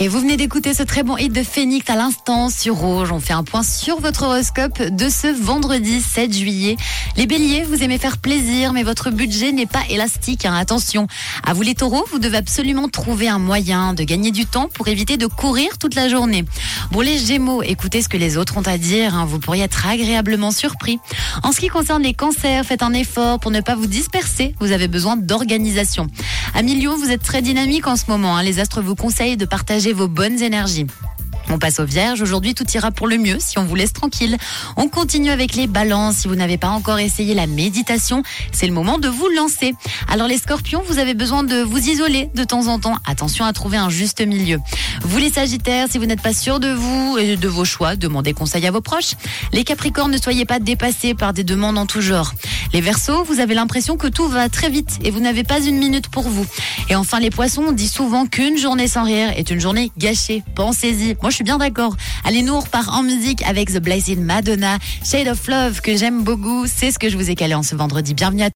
Et vous venez d'écouter ce très bon hit de Phoenix à l'instant sur Rouge. On fait un point sur votre horoscope de ce vendredi 7 juillet. Les béliers, vous aimez faire plaisir, mais votre budget n'est pas élastique. hein. Attention. À vous les taureaux, vous devez absolument trouver un moyen de gagner du temps pour éviter de courir toute la journée. Pour les gémeaux, écoutez ce que les autres ont à dire. hein. Vous pourriez être agréablement surpris. En ce qui concerne les cancers, faites un effort pour ne pas vous disperser. Vous avez besoin d'organisation. Amis Lion, vous êtes très dynamique en ce moment. hein. Les astres vous conseillent de partager vos bonnes énergies. On passe aux vierges. Aujourd'hui, tout ira pour le mieux si on vous laisse tranquille. On continue avec les balances. Si vous n'avez pas encore essayé la méditation, c'est le moment de vous lancer. Alors les scorpions, vous avez besoin de vous isoler de temps en temps. Attention à trouver un juste milieu. Vous les sagittaires, si vous n'êtes pas sûr de vous et de vos choix, demandez conseil à vos proches. Les capricornes, ne soyez pas dépassés par des demandes en tout genre. Les versos, vous avez l'impression que tout va très vite et vous n'avez pas une minute pour vous. Et enfin les poissons, on dit souvent qu'une journée sans rire est une journée gâchée. Pensez-y. Moi je suis bien d'accord. Allez, nous on repart en musique avec The Blazing Madonna, Shade of Love que j'aime beaucoup. C'est ce que je vous ai calé en ce vendredi. Bienvenue à